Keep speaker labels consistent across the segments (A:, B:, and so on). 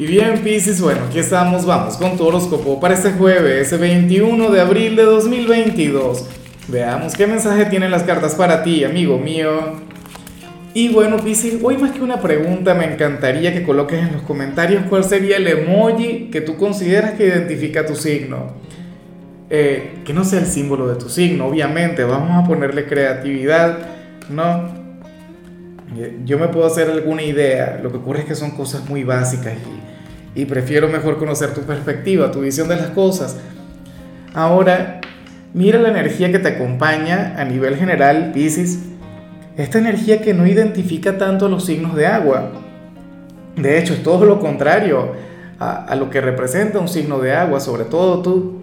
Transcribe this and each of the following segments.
A: Y bien, Pisces, bueno, aquí estamos, vamos con tu horóscopo para este jueves, 21 de abril de 2022. Veamos qué mensaje tienen las cartas para ti, amigo mío. Y bueno, Pisces, hoy más que una pregunta, me encantaría que coloques en los comentarios cuál sería el emoji que tú consideras que identifica tu signo. Eh, que no sea el símbolo de tu signo, obviamente, vamos a ponerle creatividad, ¿no? Yo me puedo hacer alguna idea, lo que ocurre es que son cosas muy básicas y, y prefiero mejor conocer tu perspectiva, tu visión de las cosas. Ahora, mira la energía que te acompaña a nivel general, Pisces. Esta energía que no identifica tanto a los signos de agua. De hecho, es todo lo contrario a, a lo que representa un signo de agua, sobre todo tú.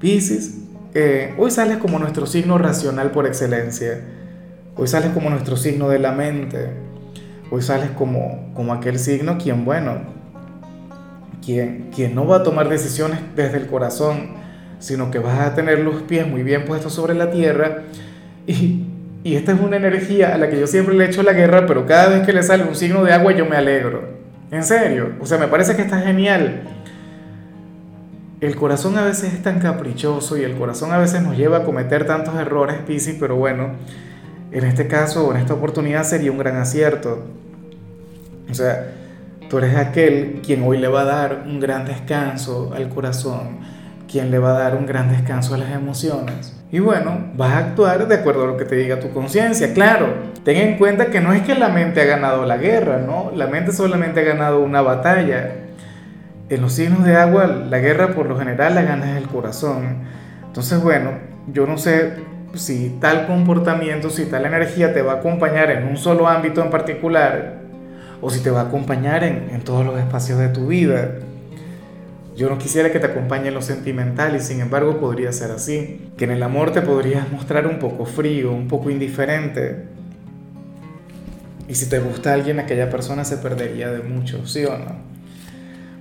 A: Pisces, eh, hoy sales como nuestro signo racional por excelencia Hoy sales como nuestro signo de la mente. Hoy sales como, como aquel signo quien, bueno, quien, quien no va a tomar decisiones desde el corazón, sino que vas a tener los pies muy bien puestos sobre la tierra. Y, y esta es una energía a la que yo siempre le echo la guerra, pero cada vez que le sale un signo de agua yo me alegro. En serio, o sea, me parece que está genial. El corazón a veces es tan caprichoso y el corazón a veces nos lleva a cometer tantos errores, Piscis, pero bueno, en este caso o en esta oportunidad sería un gran acierto. O sea, tú eres aquel quien hoy le va a dar un gran descanso al corazón, quien le va a dar un gran descanso a las emociones. Y bueno, vas a actuar de acuerdo a lo que te diga tu conciencia. Claro, ten en cuenta que no es que la mente ha ganado la guerra, ¿no? La mente solamente ha ganado una batalla. En los signos de agua, la guerra por lo general la gana el corazón. Entonces, bueno, yo no sé si tal comportamiento, si tal energía te va a acompañar en un solo ámbito en particular, o si te va a acompañar en, en todos los espacios de tu vida. Yo no quisiera que te acompañe en lo sentimental y sin embargo podría ser así, que en el amor te podrías mostrar un poco frío, un poco indiferente. Y si te gusta alguien, aquella persona se perdería de mucho, ¿sí o no?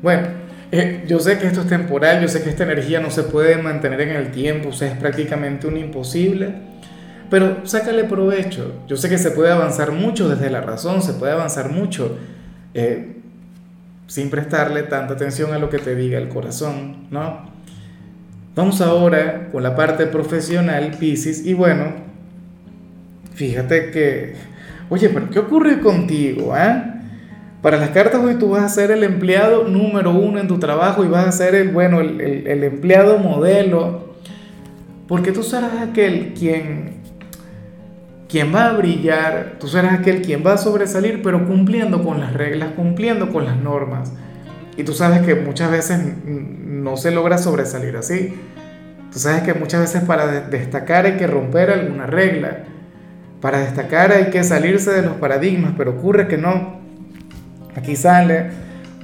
A: Bueno, eh, yo sé que esto es temporal, yo sé que esta energía no se puede mantener en el tiempo, o sea, es prácticamente un imposible, pero sácale provecho. Yo sé que se puede avanzar mucho desde la razón, se puede avanzar mucho eh, sin prestarle tanta atención a lo que te diga el corazón, ¿no? Vamos ahora con la parte profesional, Pisces, y bueno, fíjate que, oye, pero ¿qué ocurre contigo, eh? Para las cartas hoy tú vas a ser el empleado número uno en tu trabajo y vas a ser el, bueno, el, el, empleado modelo. Porque tú serás aquel quien, quien va a brillar, tú serás aquel quien va a sobresalir, pero cumpliendo con las reglas, cumpliendo con las normas. Y tú sabes que muchas veces no se logra sobresalir así. Tú sabes que muchas veces para destacar hay que romper alguna regla. Para destacar hay que salirse de los paradigmas, pero ocurre que no. Aquí sale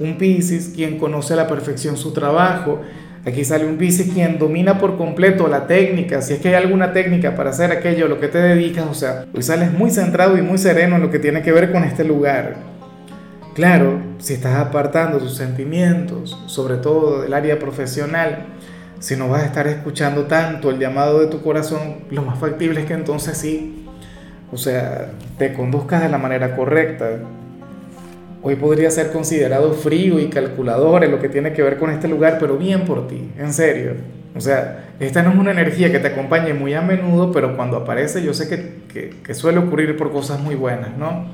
A: un Piscis quien conoce a la perfección su trabajo. Aquí sale un Piscis quien domina por completo la técnica, si es que hay alguna técnica para hacer aquello lo que te dedicas, o sea, hoy sales muy centrado y muy sereno en lo que tiene que ver con este lugar. Claro, si estás apartando tus sentimientos, sobre todo del área profesional, si no vas a estar escuchando tanto el llamado de tu corazón, lo más factible es que entonces sí, o sea, te conduzcas de la manera correcta, Hoy podría ser considerado frío y calculador en lo que tiene que ver con este lugar, pero bien por ti, en serio. O sea, esta no es una energía que te acompañe muy a menudo, pero cuando aparece yo sé que, que, suele ocurrir por cosas muy buenas, ¿no?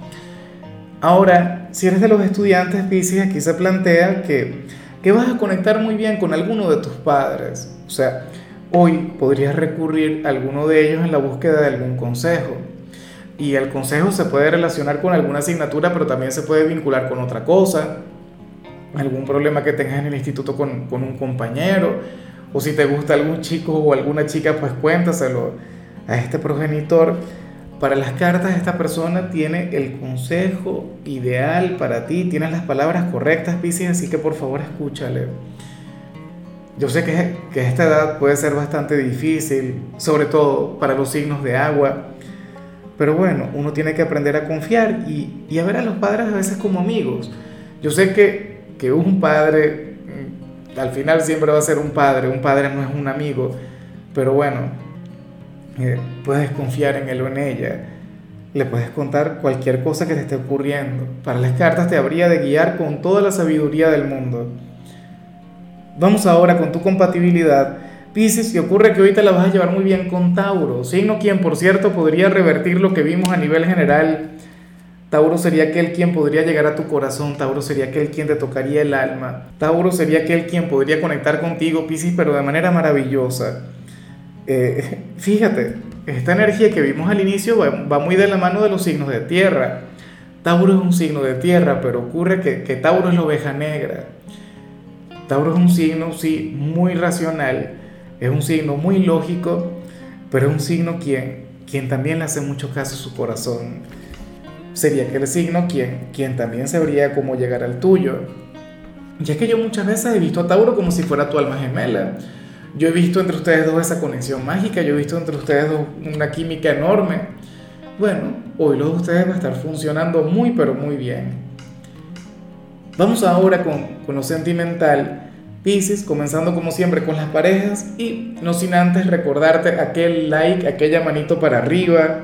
A: Ahora, si eres de los estudiantes Pisces, aquí se plantea que, que vas a conectar muy bien con alguno de tus padres. O sea, hoy podrías recurrir a alguno de ellos en la búsqueda de algún consejo y el consejo se puede relacionar con alguna asignatura, pero también se puede vincular con otra cosa, algún problema que tengas en el instituto con, con un compañero, o si te gusta algún chico o alguna chica, pues cuéntaselo a este progenitor. Para las cartas, esta persona tiene el consejo ideal para ti, tiene las palabras correctas, Pisces, así que por favor escúchale. Yo sé que, que esta edad puede ser bastante difícil, sobre todo para los signos de agua pero bueno, uno tiene que aprender a confiar y, a ver a los padres a veces como amigos. Yo sé que, que un padre, mm, al final siempre va a ser un padre, un padre no es un amigo, pero bueno, eh, puedes confiar en él o en ella. le puedes contar cualquier cosa que te esté ocurriendo. Para las cartas te habría de guiar con toda la sabiduría del mundo. Vamos ahora con tu compatibilidad. Pisces, y ocurre que te la vas a llevar muy bien con Tauro, signo quien por cierto podría revertir lo que vimos a nivel general. Tauro sería aquel quien podría llegar a tu corazón, Tauro sería aquel quien te tocaría el alma, Tauro sería aquel quien podría conectar contigo, Pisces, pero de manera maravillosa. Eh, fíjate, esta energía que vimos al inicio va, muy de la mano de los signos de tierra. Tauro es un signo de tierra, pero ocurre que, que Tauro es la oveja negra. Tauro es un signo, sí, muy racional, es un signo muy lógico, pero es un signo quien, también le hace mucho caso a su corazón. Sería aquel signo quien, también sabría cómo llegar al tuyo. Ya que yo muchas veces he visto a Tauro como si fuera tu alma gemela yo he visto entre ustedes dos esa conexión mágica, yo he visto entre ustedes dos una química enorme. Bueno, hoy los de ustedes va a estar funcionando muy pero muy bien. Vamos ahora con, con lo sentimental. Pisces, comenzando como siempre con las parejas y no sin antes recordarte aquel like, aquella manito para arriba.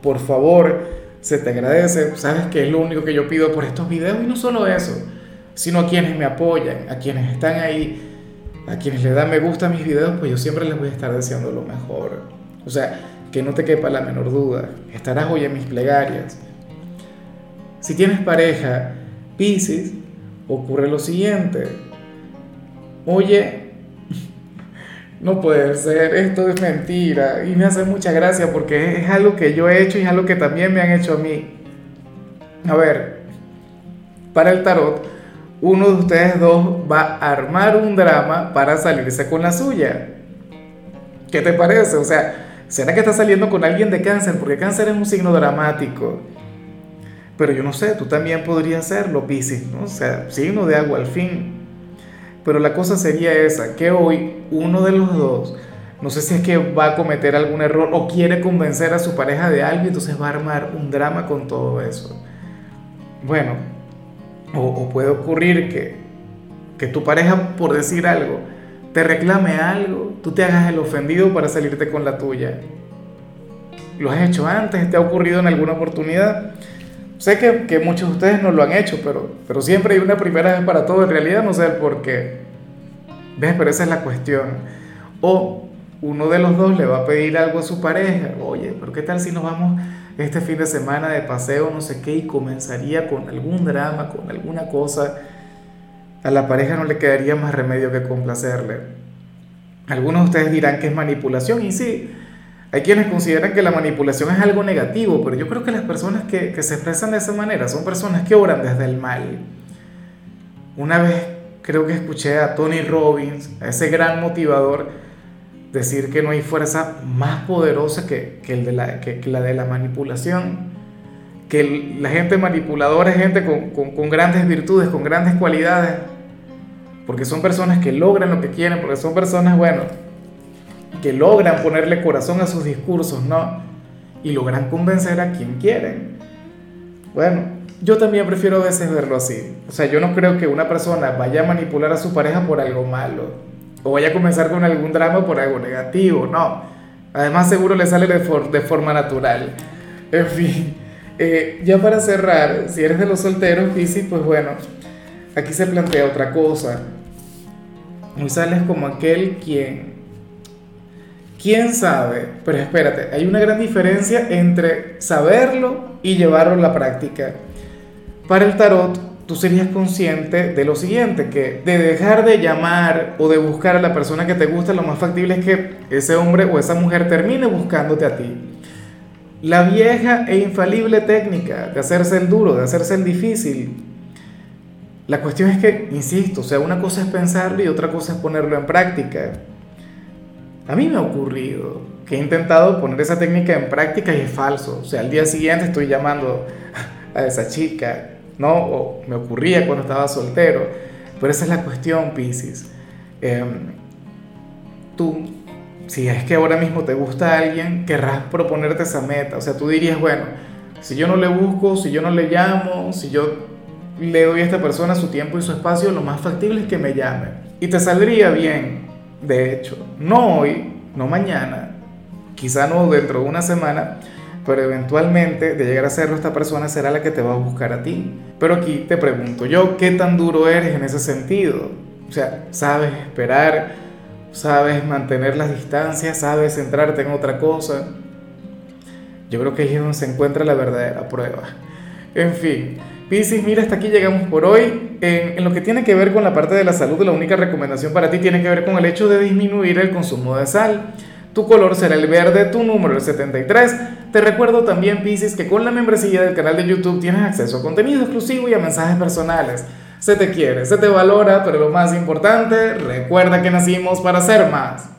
A: Por favor, se te agradece. Sabes que es lo único que yo pido por estos videos y no solo eso, sino a quienes me apoyan, a quienes están ahí a quienes le dan me gusta a mis videos, pues yo siempre les voy a estar deseando lo mejor. O sea, que no te quepa la menor duda, estarás hoy en mis plegarias. Si tienes pareja, Pisces, ocurre lo siguiente. Oye, no puede ser, esto es mentira. Y me hace mucha gracia porque es algo que yo he hecho y es algo que también me han hecho a mí. A ver, para el tarot, uno de ustedes dos va a armar un drama para salirse con la suya. ¿Qué te parece? O sea, ¿será que estás saliendo con alguien de cáncer? Porque cáncer es un signo dramático. Pero yo no sé, tú también podrías serlo, Piscis, ¿no? O sea, signo de agua al fin. Pero la cosa sería esa, que hoy uno de los dos, no sé si es que va a cometer algún error o quiere convencer a su pareja de algo, entonces va a armar un drama con todo eso. Bueno, o, puede ocurrir que, que tu pareja, por decir algo, te reclame algo, tú te hagas el ofendido para salirte con la tuya. ¿Lo has hecho antes? ¿Te ha ocurrido en alguna oportunidad? Sé que, que, muchos de ustedes no lo han hecho, pero, pero siempre hay una primera vez para todo. En realidad no sé el por qué. ¿Ves? Pero esa es la cuestión. O uno de los dos le va a pedir algo a su pareja. Oye, pero ¿qué tal si nos vamos este fin de semana de paseo, no sé qué, y comenzaría con algún drama, con alguna cosa, a la pareja no le quedaría más remedio que complacerle. Algunos de ustedes dirán que es manipulación, y sí, hay quienes consideran que la manipulación es algo negativo, pero yo creo que las personas que, que se expresan de esa manera son personas que obran desde el mal. Una vez creo que escuché a Tony Robbins, a ese gran motivador, decir que no hay fuerza más poderosa que, que el de la, que, la de la manipulación, que la gente manipuladora es gente con, con, con, grandes virtudes, con grandes cualidades, porque son personas que logran lo que quieren, porque son personas, bueno, que logran ponerle corazón a sus discursos, ¿no? Y logran convencer a quien quieren. Bueno, yo también prefiero a veces verlo así. O sea, yo no creo que una persona vaya a manipular a su pareja por algo malo o vaya a comenzar con algún drama por algo negativo, no. Además seguro le sale de, de forma natural. En fin, eh, ya para cerrar, si eres de los solteros, Piscis, pues bueno, aquí se plantea otra cosa. Hoy sales como aquel quien, quién sabe, pero espérate, hay una gran diferencia entre saberlo y llevarlo a la práctica. Para el tarot, tú serías consciente de lo siguiente, que de dejar de llamar o de buscar a la persona que te gusta, lo más factible es que ese hombre o esa mujer termine buscándote a ti. La vieja e infalible técnica de hacerse el duro, de hacerse el difícil. La cuestión es que, insisto, o sea, una cosa es pensarlo y otra cosa es ponerlo en práctica. A mí me ha ocurrido que he intentado poner esa técnica en práctica y es falso. O sea, al día siguiente estoy llamando a esa chica ¿no? O me ocurría cuando estaba soltero. Pero esa es la cuestión, Pisces. Em, tú, si es que ahora mismo te gusta alguien, querrás proponerte esa meta. O sea, tú dirías, bueno, si yo no le busco, si yo no le llamo, si yo le doy a esta persona su tiempo y su espacio, lo más factible es que me llame. Y te saldría bien, de hecho, no hoy, no mañana, quizá no dentro de una semana, pero eventualmente de llegar a serlo esta persona será la que te va a buscar a ti. Pero aquí te pregunto yo, ¿qué tan duro eres en ese sentido? O sea, ¿sabes esperar? ¿Sabes mantener las distancias? ¿Sabes centrarte en otra cosa? Yo creo que ahí es donde se encuentra la verdadera prueba. En fin, Piscis, mira, hasta aquí llegamos por hoy. En, lo que tiene que ver con la parte de la salud, la única recomendación para ti tiene que ver con el hecho de disminuir el consumo de sal. Tu color será el verde, tu número el 73. Te recuerdo también, Piscis, que con la membresía del canal de YouTube tienes acceso a contenido exclusivo y a mensajes personales. Se te quiere, se te valora, pero lo más importante, recuerda que nacimos para ser más.